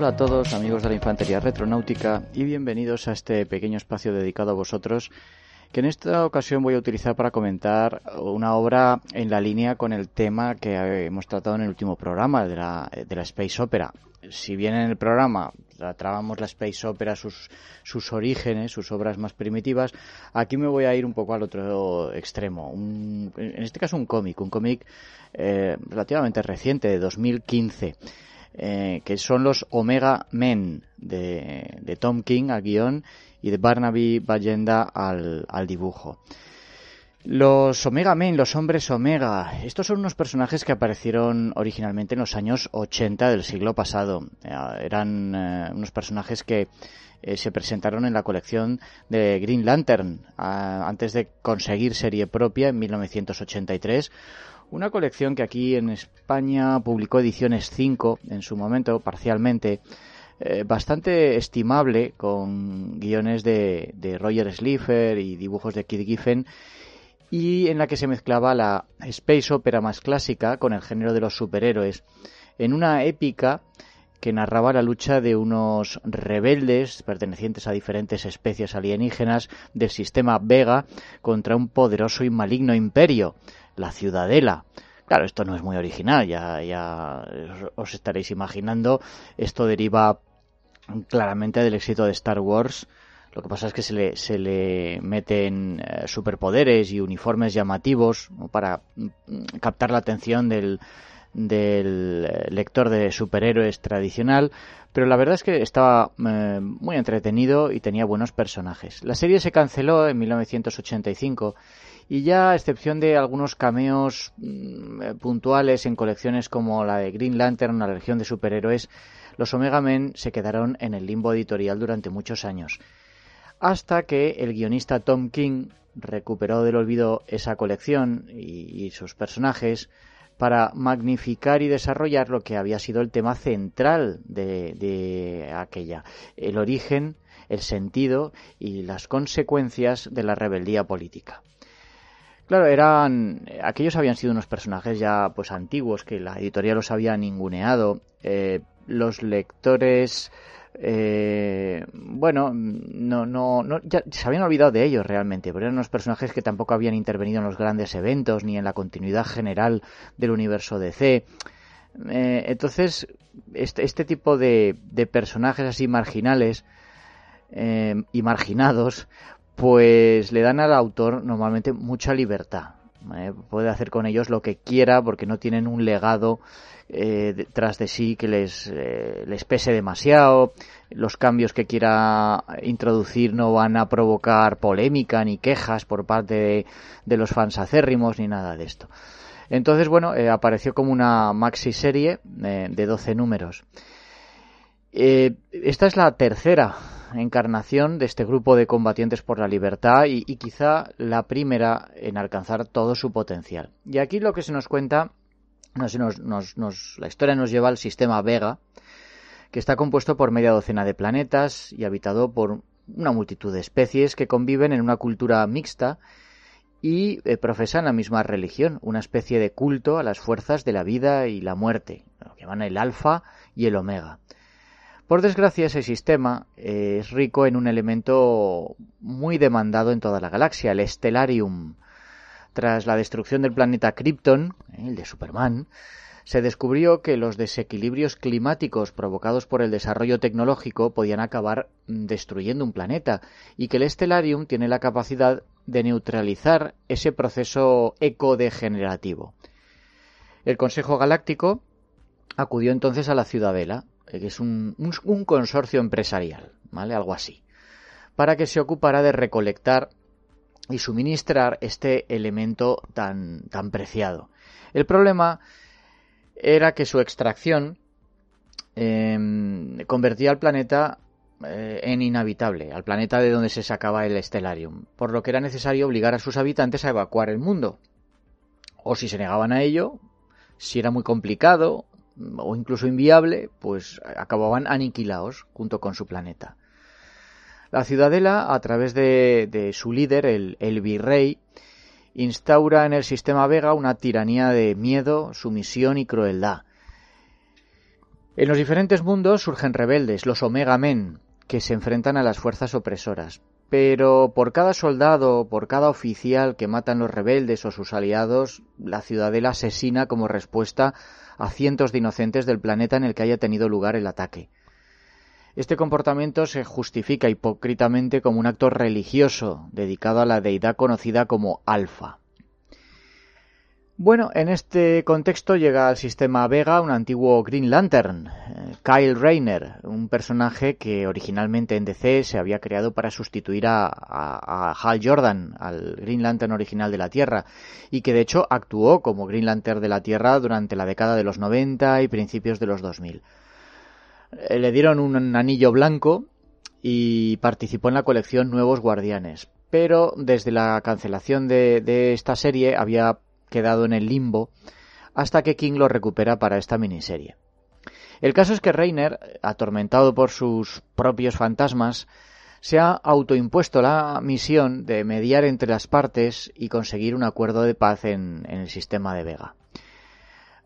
Hola a todos amigos de la Infantería Retronáutica y bienvenidos a este pequeño espacio dedicado a vosotros que en esta ocasión voy a utilizar para comentar una obra en la línea con el tema que hemos tratado en el último programa de la, de la Space Opera. Si bien en el programa tratábamos la Space Opera, sus, sus orígenes, sus obras más primitivas, aquí me voy a ir un poco al otro extremo. Un, en este caso un cómic, un cómic eh, relativamente reciente, de 2015 eh, que son los Omega Men de, de Tom King al guion y de Barnaby Ballenda al, al dibujo. Los Omega Men, los hombres Omega, estos son unos personajes que aparecieron originalmente en los años 80 del siglo pasado. Eh, eran eh, unos personajes que se presentaron en la colección de Green Lantern antes de conseguir serie propia en 1983 una colección que aquí en España publicó Ediciones 5 en su momento, parcialmente, eh, bastante estimable, con guiones de, de Roger Slipher y dibujos de Kid Giffen, y en la que se mezclaba la space opera más clásica con el género de los superhéroes, en una épica que narraba la lucha de unos rebeldes pertenecientes a diferentes especies alienígenas del sistema Vega contra un poderoso y maligno imperio, la Ciudadela. Claro, esto no es muy original, ya, ya os estaréis imaginando. Esto deriva claramente del éxito de Star Wars. Lo que pasa es que se le, se le meten eh, superpoderes y uniformes llamativos para mm, captar la atención del, del lector de superhéroes tradicional, pero la verdad es que estaba eh, muy entretenido y tenía buenos personajes. La serie se canceló en 1985 y ya a excepción de algunos cameos mm, eh, puntuales en colecciones como la de Green Lantern, la Legión de Superhéroes, los Omega Men se quedaron en el limbo editorial durante muchos años. Hasta que el guionista Tom King recuperó del olvido esa colección y, sus personajes para magnificar y desarrollar lo que había sido el tema central de aquella, el origen, el sentido y las consecuencias de la rebeldía política. Claro, eran aquellos habían sido unos personajes ya pues antiguos que la editorial los había ninguneado. Eh, los lectores eh, bueno, no, no, no, ya se habían olvidado de ellos realmente, pero eran unos personajes que tampoco habían intervenido en los grandes eventos ni en la continuidad general del universo DC. Eh, entonces, este, este tipo de, de personajes así marginales eh, y marginados, pues le dan al autor normalmente mucha libertad. ¿eh? Puede hacer con ellos lo que quiera porque no tienen un legado eh, detrás de sí que les, eh, les pese demasiado. Los cambios que quiera introducir no van a provocar polémica ni quejas por parte de, de los fans acérrimos ni nada de esto. Entonces, bueno, eh, apareció como una maxi serie de 12 números. Esta es la tercera encarnación de este grupo de combatientes por la libertad y, quizá la primera en alcanzar todo su potencial. Y aquí lo que se nos cuenta, nos, nos, nos, la historia nos lleva al sistema Vega, que está compuesto por media docena de planetas y habitado por una multitud de especies que conviven en una cultura mixta y eh, profesan la misma religión, una especie de culto a las fuerzas de la vida y la muerte, lo que llaman el alfa y el omega. Por desgracia, ese sistema eh, es rico en un elemento muy demandado en toda la galaxia, el Stellarium. Tras la destrucción del planeta Krypton, eh, el de Superman, se descubrió que los desequilibrios climáticos provocados por el desarrollo tecnológico podían acabar mm, destruyendo un planeta y que el Stellarium tiene la capacidad de neutralizar ese proceso ecodegenerativo. El Consejo Galáctico acudió entonces a la Ciudadela, es un, un consorcio empresarial, ¿vale? Algo así, para que se ocupara de recolectar y suministrar este elemento tan, tan preciado. El problema era que su extracción em, convertía al planeta eh, en inhabitable, al planeta de donde se sacaba el Stellarium, por lo que era necesario obligar a sus habitantes a evacuar el mundo. O si se negaban a ello, si era muy complicado o incluso inviable, pues acababan aniquilados junto con su planeta. La ciudadela, a través de, su líder, el, el virrey, instaura en el sistema Vega una tiranía de miedo, sumisión y crueldad. En los diferentes mundos surgen rebeldes, los Omega Men, que se enfrentan a las fuerzas opresoras. Pero por cada soldado, por cada oficial que matan los rebeldes o sus aliados, la ciudadela asesina como respuesta a cientos de inocentes del planeta en el que haya tenido lugar el ataque. Este comportamiento se justifica hipócritamente como un acto religioso dedicado a la deidad conocida como Alfa. Bueno, en este contexto llega al sistema Vega un antiguo Green Lantern, eh, Kyle Rayner, un personaje que originalmente en DC se había creado para sustituir a, Hal Jordan, al Green Lantern original de la Tierra, y que de hecho actuó como Green Lantern de la Tierra durante la década de los 90 y principios de los 2000. Eh, le dieron un anillo blanco y participó en la colección Nuevos Guardianes. Pero desde la cancelación de, esta serie había quedado en el limbo hasta que King lo recupera para esta miniserie. El caso es que Reiner, atormentado por sus propios fantasmas, se ha autoimpuesto la misión de mediar entre las partes y conseguir un acuerdo de paz en el sistema de Vega.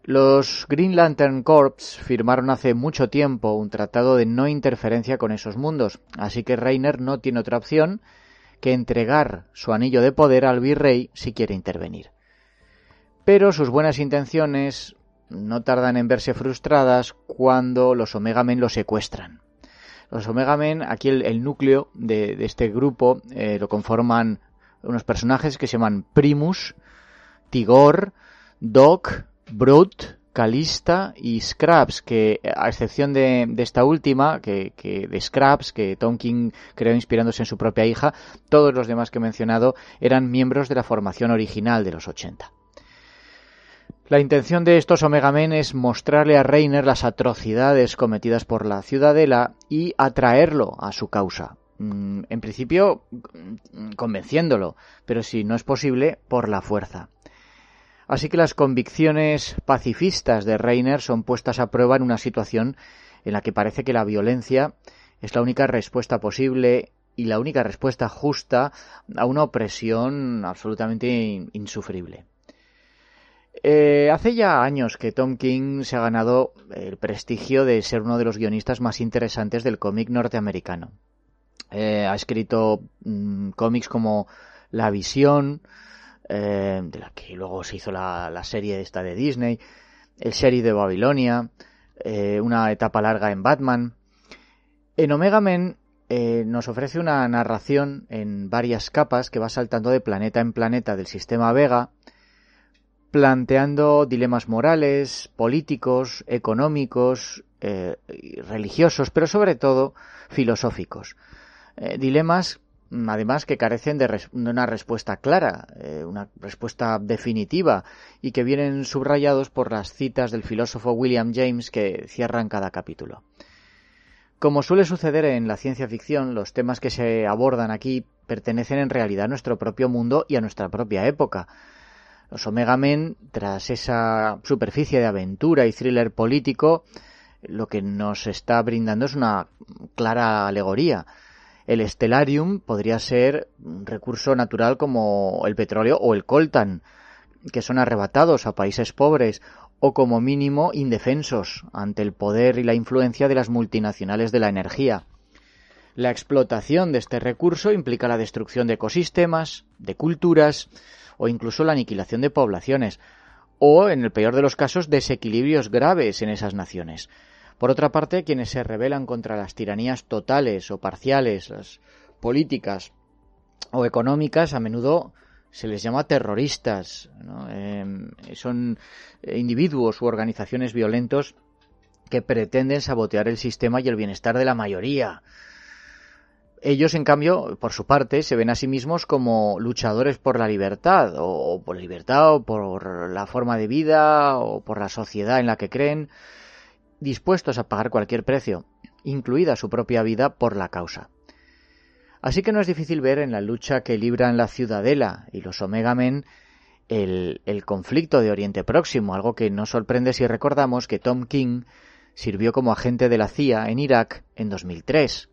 Los Green Lantern Corps firmaron hace mucho tiempo un tratado de no interferencia con esos mundos, así que Reiner no tiene otra opción que entregar su anillo de poder al virrey si quiere intervenir. Pero sus buenas intenciones no tardan en verse frustradas cuando los Omega Men lo secuestran. Los Omega Men, aquí el, núcleo de, este grupo eh, lo conforman unos personajes que se llaman Primus, Tigor, Doc, Brut, Calista y Scraps, que a excepción de, esta última, que, de Scraps, que Tonkin creó inspirándose en su propia hija, todos los demás que he mencionado eran miembros de la formación original de los 80. La intención de estos Omega Men es mostrarle a Reiner las atrocidades cometidas por la Ciudadela y atraerlo a su causa. Mm, en principio, mm, convenciéndolo, pero si no es posible, por la fuerza. Así que las convicciones pacifistas de Reiner son puestas a prueba en una situación en la que parece que la violencia es la única respuesta posible y la única respuesta justa a una opresión absolutamente insufrible. Eh, hace ya años que Tom King se ha ganado el prestigio de ser uno de los guionistas más interesantes del cómic norteamericano. Eh, ha escrito mm, cómics como La Visión, eh, de la que luego se hizo la, serie esta de Disney, el serie de Babilonia, una etapa larga en Batman. En Omega Men nos ofrece una narración en varias capas que va saltando de planeta en planeta del sistema Vega, planteando dilemas morales, políticos, económicos, religiosos, pero sobre todo filosóficos. dilemas además que carecen de, una respuesta clara, eh, una respuesta definitiva, y que vienen subrayados por las citas del filósofo William James que cierran cada capítulo. Como suele suceder en la ciencia ficción, los temas que se abordan aquí pertenecen en realidad a nuestro propio mundo y a nuestra propia época. Los Omega Men, tras esa superficie de aventura y thriller político, lo que nos está brindando es una clara alegoría el Stellarium podría ser un recurso natural como el petróleo o el coltan, que son arrebatados a países pobres o como mínimo indefensos ante el poder y la influencia de las multinacionales de la energía. La explotación de este recurso implica la destrucción de ecosistemas, de culturas o incluso la aniquilación de poblaciones, o, en el peor de los casos, desequilibrios graves en esas naciones. Por otra parte, quienes se rebelan contra las tiranías totales o parciales, las políticas o económicas, a menudo se les llama terroristas. Em, son individuos u organizaciones violentos que pretenden sabotear el sistema y el bienestar de la mayoría. Ellos, en cambio, por su parte, se ven a sí mismos como luchadores por la libertad, o por la libertad, o por la forma de vida, o por la sociedad en la que creen, dispuestos a pagar cualquier precio, incluida su propia vida, por la causa. Así que no es difícil ver en la lucha que libran la Ciudadela y los Omega Men el, el conflicto de Oriente Próximo, algo que no sorprende si recordamos que Tom King sirvió como agente de la CIA en Irak en 2003.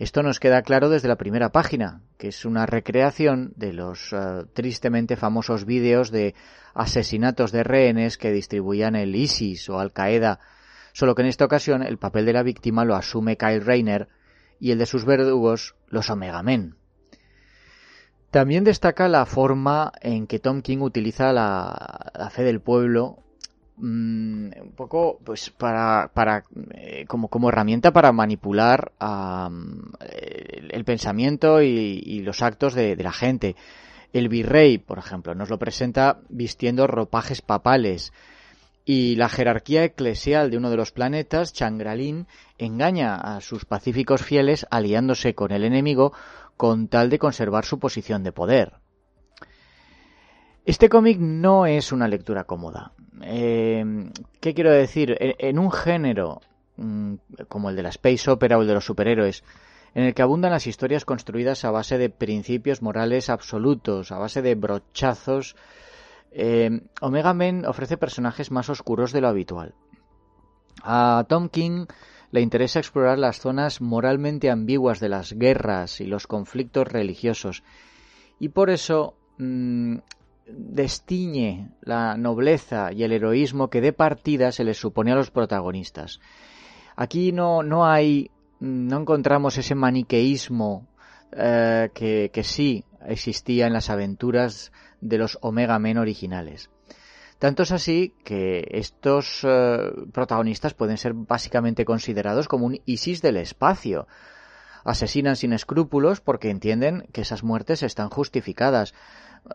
Esto nos queda claro desde la primera página, que es una recreación de los eh, tristemente famosos vídeos de asesinatos de rehenes que distribuían el ISIS o Al Qaeda, solo que en esta ocasión el papel de la víctima lo asume Kyle Rayner y el de sus verdugos los Omega Men. También destaca la forma en que Tom King utiliza la fe del pueblo Mm, un poco pues para, para eh, como, como herramienta para manipular el, pensamiento y, los actos de, la gente. El virrey, por ejemplo, nos lo presenta vistiendo ropajes papales y la jerarquía eclesial de uno de los planetas, Changralin, engaña a sus pacíficos fieles aliándose con el enemigo con tal de conservar su posición de poder. Este cómic no es una lectura cómoda. Eh, ¿Qué quiero decir? En, un género mm, como el de la space opera o el de los superhéroes, en el que abundan las historias construidas a base de principios morales absolutos, a base de brochazos, eh, Omega Men ofrece personajes más oscuros de lo habitual. A Tom King le interesa explorar las zonas moralmente ambiguas de las guerras y los conflictos religiosos, y por eso mm, destiñe la nobleza y el heroísmo que de partida se les supone a los protagonistas. Aquí no, no hay, no encontramos ese maniqueísmo eh, que, que sí existía en las aventuras de los Omega Men originales. Tanto es así que estos eh, protagonistas pueden ser básicamente considerados como un ISIS del espacio. Asesinan sin escrúpulos porque entienden que esas muertes están justificadas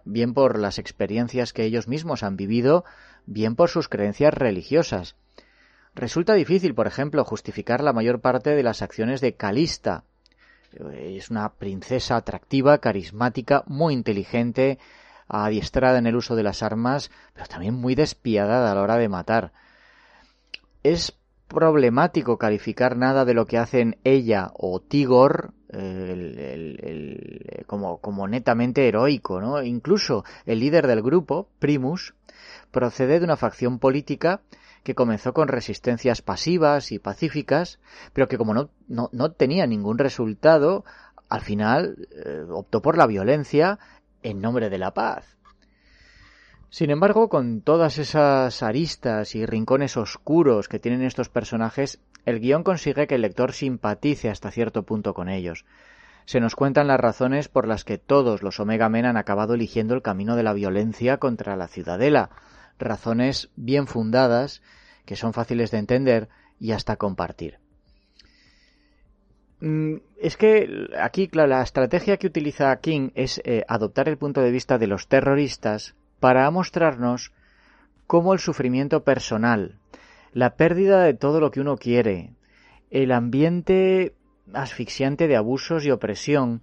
bien por las experiencias que ellos mismos han vivido, bien por sus creencias religiosas. Resulta difícil, por ejemplo, justificar la mayor parte de las acciones de Calista. Es una princesa atractiva, carismática, muy inteligente, adiestrada en el uso de las armas, pero también muy despiadada a la hora de matar. Es problemático calificar nada de lo que hacen ella o Tigor como, como netamente heroico, ¿no? Incluso el líder del grupo, Primus, procede de una facción política que comenzó con resistencias pasivas y pacíficas, pero que como no, no, tenía ningún resultado, al final eh, optó por la violencia en nombre de la paz. Sin embargo, con todas esas aristas y rincones oscuros que tienen estos personajes, el guion consigue que el lector simpatice hasta cierto punto con ellos. Se nos cuentan las razones por las que todos los Omega Men han acabado eligiendo el camino de la violencia contra la ciudadela, razones bien fundadas, que son fáciles de entender y hasta compartir. Mm, es que aquí la estrategia que utiliza King es eh, adoptar el punto de vista de los terroristas para mostrarnos cómo el sufrimiento personal, la pérdida de todo lo que uno quiere, el ambiente asfixiante de abusos y opresión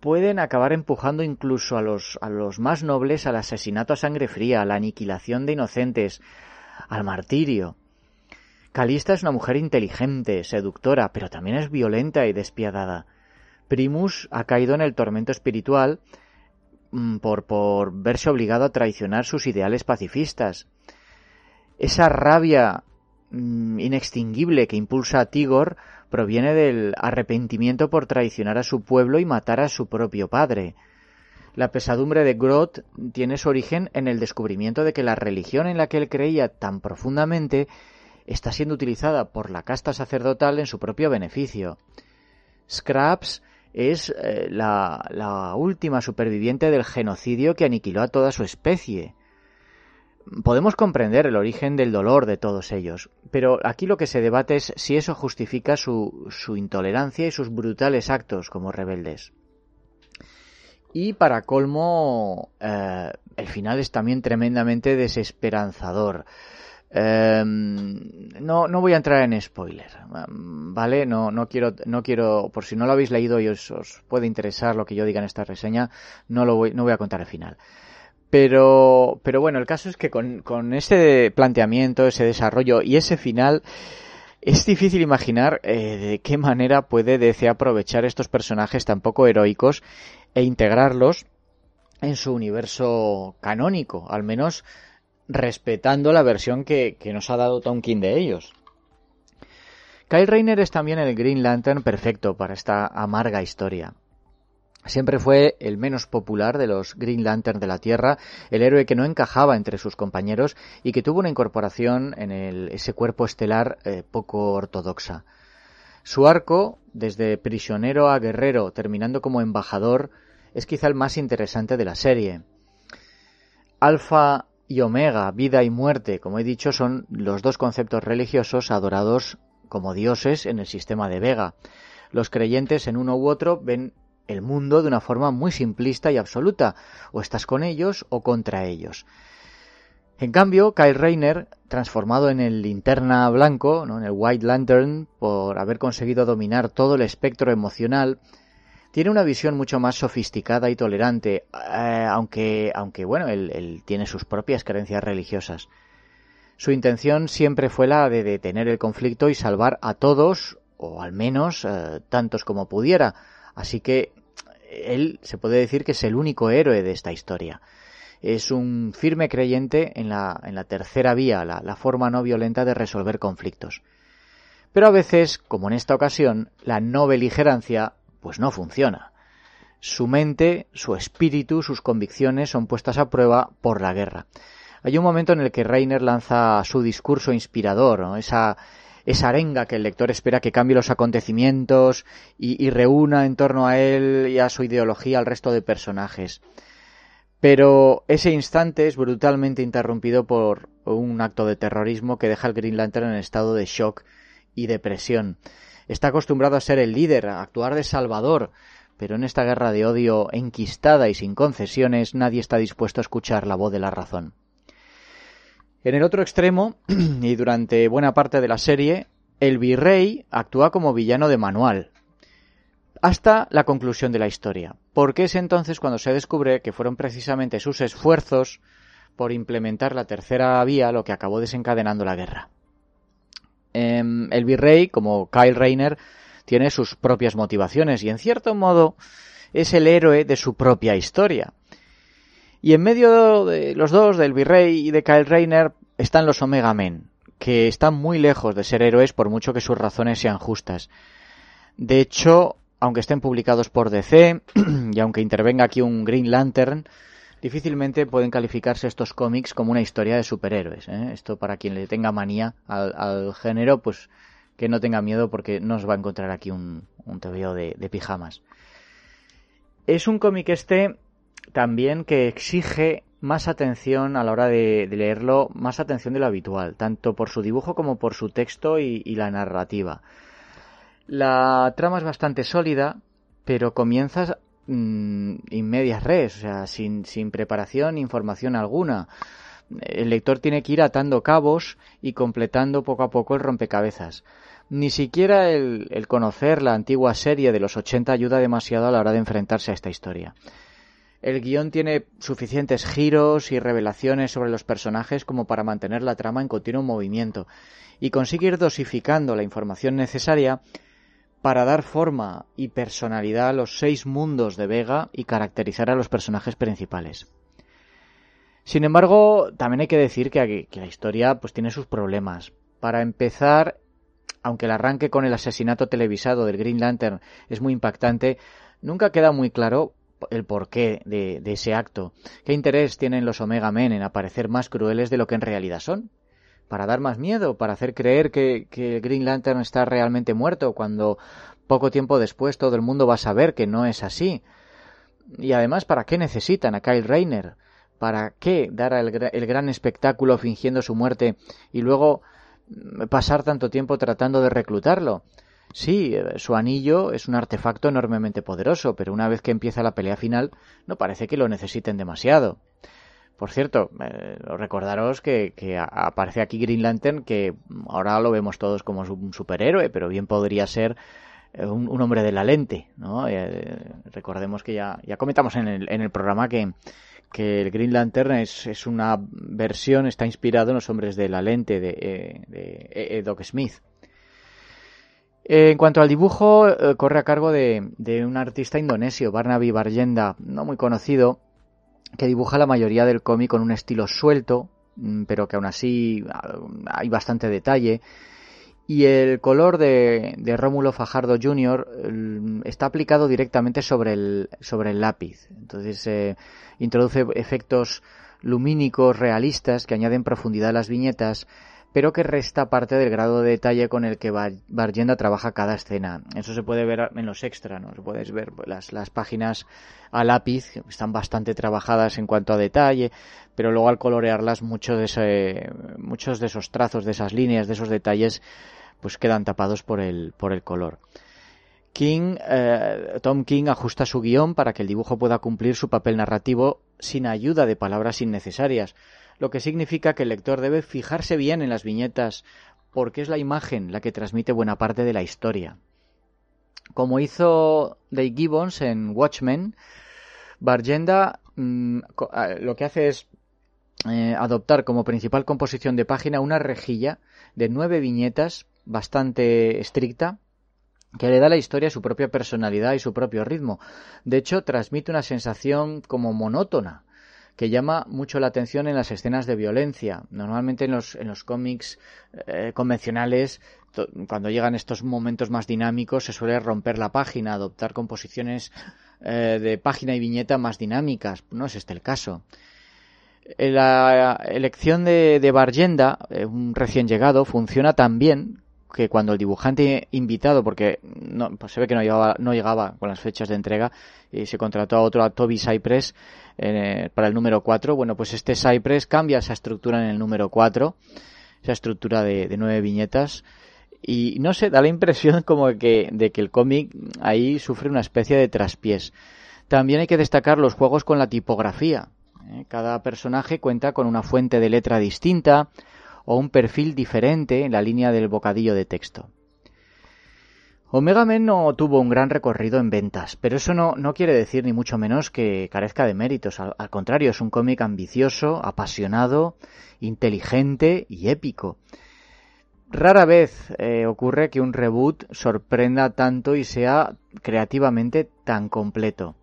pueden acabar empujando incluso a los, más nobles al asesinato a sangre fría, a la aniquilación de inocentes, al martirio. Calista es una mujer inteligente, seductora, pero también es violenta y despiadada. Primus ha caído en el tormento espiritual Mm, por verse obligado a traicionar sus ideales pacifistas. Esa rabia mm, inextinguible que impulsa a Tigor proviene del arrepentimiento por traicionar a su pueblo y matar a su propio padre. La pesadumbre de Groth tiene su origen en el descubrimiento de que la religión en la que él creía tan profundamente está siendo utilizada por la casta sacerdotal en su propio beneficio. Scraps es eh, la, última superviviente del genocidio que aniquiló a toda su especie. Podemos comprender el origen del dolor de todos ellos, pero aquí lo que se debate es si eso justifica su, su intolerancia y sus brutales actos como rebeldes. Y para colmo, eh, el final es también tremendamente desesperanzador. Em, no, no voy a entrar en spoiler, ¿vale? No, no quiero, no quiero, por si no lo habéis leído y os, puede interesar lo que yo diga en esta reseña, no lo voy, no voy a contar el final. Pero, pero bueno, el caso es que con, con ese planteamiento, ese desarrollo y ese final, es difícil imaginar eh, de qué manera puede DC aprovechar estos personajes tan poco heroicos e integrarlos en su universo canónico, al menos respetando la versión que, que nos ha dado Tonkin de ellos. Kyle Rayner es también el Green Lantern perfecto para esta amarga historia. Siempre fue el menos popular de los Green Lantern de la Tierra, el héroe que no encajaba entre sus compañeros y que tuvo una incorporación en ese cuerpo estelar eh, poco ortodoxa. Su arco, desde prisionero a guerrero, terminando como embajador, es quizá el más interesante de la serie. Alfa y Omega, vida y muerte, como he dicho, son los dos conceptos religiosos adorados como dioses en el sistema de Vega. Los creyentes en uno u otro ven el mundo de una forma muy simplista y absoluta, o estás con ellos o contra ellos. En cambio, Kyle Rayner, transformado en el linterna blanco, ¿no? en el White Lantern, por haber conseguido dominar todo el espectro emocional, tiene una visión mucho más sofisticada y tolerante, eh, aunque, aunque bueno, él, tiene sus propias creencias religiosas. Su intención siempre fue la de detener el conflicto y salvar a todos, o al menos eh, tantos como pudiera. Así que él se puede decir que es el único héroe de esta historia. Es un firme creyente en la, en la tercera vía, la, forma no violenta de resolver conflictos. Pero a veces, como en esta ocasión, la no beligerancia pues no funciona. Su mente, su espíritu, sus convicciones son puestas a prueba por la guerra. Hay un momento en el que Reiner lanza su discurso inspirador, esa, esa arenga que el lector espera que cambie los acontecimientos y, reúna en torno a él y a su ideología al resto de personajes. Pero ese instante es brutalmente interrumpido por un acto de terrorismo que deja al Green Lantern en estado de shock y depresión. Está acostumbrado a ser el líder, a actuar de salvador, pero en esta guerra de odio enquistada y sin concesiones nadie está dispuesto a escuchar la voz de la razón. En el otro extremo, y durante buena parte de la serie, el virrey actúa como villano de manual, hasta la conclusión de la historia, porque es entonces cuando se descubre que fueron precisamente sus esfuerzos por implementar la tercera vía lo que acabó desencadenando la guerra. Em, el virrey, como Kyle Rayner, tiene sus propias motivaciones y en cierto modo es el héroe de su propia historia. Y en medio de los dos, del virrey y de Kyle Rayner, están los Omega Men, que están muy lejos de ser héroes por mucho que sus razones sean justas. De hecho, aunque estén publicados por DC y aunque intervenga aquí un Green Lantern, difícilmente pueden calificarse estos cómics como una historia de superhéroes. ¿eh? Esto para quien le tenga manía al, género, pues que no tenga miedo porque no os va a encontrar aquí un, un tebeo de, pijamas. Es un cómic este también que exige más atención a la hora de, leerlo, más atención de lo habitual, tanto por su dibujo como por su texto y la narrativa. La trama es bastante sólida, pero comienzas mmm, medias res, o sea, sin, sin preparación información alguna. El lector tiene que ir atando cabos y completando poco a poco el rompecabezas. Ni siquiera el, el conocer la antigua serie de los 80 ayuda demasiado a la hora de enfrentarse a esta historia. El guion tiene suficientes giros y revelaciones sobre los personajes como para mantener la trama en continuo movimiento y consigue ir dosificando la información necesaria para dar forma y personalidad a los seis mundos de Vega y caracterizar a los personajes principales. Sin embargo, también hay que decir que, la historia pues tiene sus problemas. Para empezar, aunque el arranque con el asesinato televisado del Green Lantern es muy impactante, nunca queda muy claro el porqué de, ese acto. ¿Qué interés tienen los Omega Men en aparecer más crueles de lo que en realidad son? para dar más miedo, para hacer creer que, que Green Lantern está realmente muerto, cuando poco tiempo después todo el mundo va a saber que no es así. Y además, ¿para qué necesitan a Kyle Rayner? ¿Para qué dar el, el gran espectáculo fingiendo su muerte y luego mm, pasar tanto tiempo tratando de reclutarlo? Sí, eh, su anillo es un artefacto enormemente poderoso, pero una vez que empieza la pelea final, no parece que lo necesiten demasiado. Por cierto, eh, recordaros que, aparece aquí Green Lantern, que ahora lo vemos todos como un superhéroe, pero bien podría ser eh, un, hombre de la lente, ¿no? recordemos que ya, ya comentamos en el, en el programa que, que el Green Lantern es, es, una versión, está inspirado en los hombres de la lente de, de, Doc Smith. En cuanto al dibujo, eh, corre a cargo de, un artista indonesio, Barnaby Barjenda, no muy conocido, que dibuja la mayoría del cómic con un estilo suelto, mm, pero que aún así ah, hay bastante detalle. Y el color de, de Rómulo Fajardo Jr. Mm, está aplicado directamente sobre el, sobre el lápiz. Entonces eh, introduce efectos lumínicos realistas que añaden profundidad a las viñetas pero que resta parte del grado de detalle con el que Bargenda trabaja cada escena. Eso se puede ver en los extras, ¿no? Ver las, las páginas a lápiz, están bastante trabajadas en cuanto a detalle, pero luego al colorearlas muchos de, ese, muchos de esos trazos, de esas líneas, de esos detalles, pues quedan tapados por el, por el color. King, eh, Tom King ajusta su guion para que el dibujo pueda cumplir su papel narrativo sin ayuda de palabras innecesarias lo que significa que el lector debe fijarse bien en las viñetas porque es la imagen la que transmite buena parte de la historia. Como hizo Dave Gibbons en Watchmen, Bargenda mm, lo que hace es eh, adoptar como principal composición de página una rejilla de nueve viñetas bastante estricta que le da a la historia su propia personalidad y su propio ritmo. De hecho, transmite una sensación como monótona, que llama mucho la atención en las escenas de violencia. Normalmente en los, en los cómics eh, convencionales, cuando llegan estos momentos más dinámicos, se suele romper la página, adoptar composiciones eh, de página y viñeta más dinámicas. No es este el caso. Eh, la elección de, de Bargenda, un recién llegado, funciona tan bien que cuando el dibujante invitado, porque no, pues se ve que no llegaba, no llegaba con las fechas de entrega y se contrató a otro, a Toby Cypress, eh, para el número 4, bueno, pues este Cypress cambia esa estructura en el número 4, esa estructura de, de nueve viñetas, y no sé, da la impresión como que, de que el cómic ahí sufre una especie de traspiés. También hay que destacar los juegos con la tipografía. ¿eh? Cada personaje cuenta con una fuente de letra distinta, o un perfil diferente en la línea del bocadillo de texto. Omega Men no tuvo un gran recorrido en ventas, pero eso no, no quiere decir ni mucho menos que carezca de méritos. Al, contrario, es un cómic ambicioso, apasionado, inteligente y épico. Rara vez eh, ocurre que un reboot sorprenda tanto y sea creativamente tan completo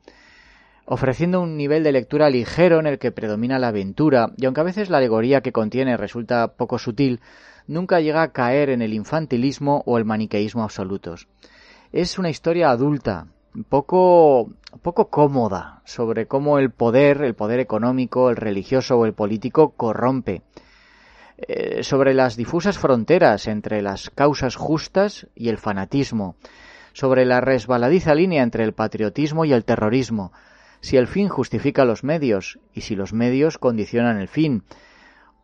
ofreciendo un nivel de lectura ligero en el que predomina la aventura, y aunque a veces la alegoría que contiene resulta poco sutil, nunca llega a caer en el infantilismo o el maniqueísmo absolutos. Es una historia adulta, poco, poco cómoda, sobre cómo el poder, el poder económico, el religioso o el político corrompe, eh, sobre las difusas fronteras entre las causas justas y el fanatismo, sobre la resbaladiza línea entre el patriotismo y el terrorismo, si el fin justifica los medios y si los medios condicionan el fin,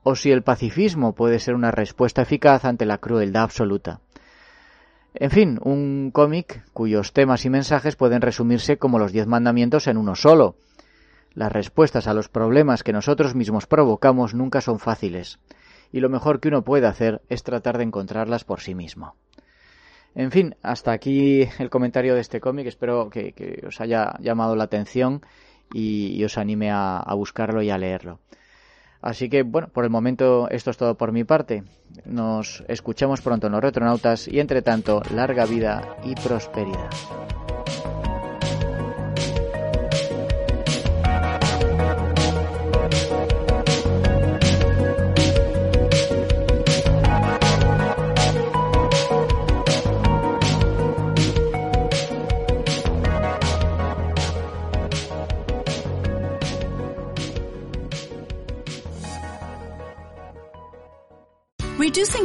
o si el pacifismo puede ser una respuesta eficaz ante la crueldad absoluta. En fin, un cómic cuyos temas y mensajes pueden resumirse como los diez mandamientos en uno solo. Las respuestas a los problemas que nosotros mismos provocamos nunca son fáciles, y lo mejor que uno puede hacer es tratar de encontrarlas por sí mismo. En fin, hasta aquí el comentario de este cómic. Espero que, os haya llamado la atención y, os anime a, buscarlo y a leerlo. Así que, bueno, por el momento esto es todo por mi parte. Nos escuchamos pronto en los Retronautas y, entre tanto, larga vida y prosperidad.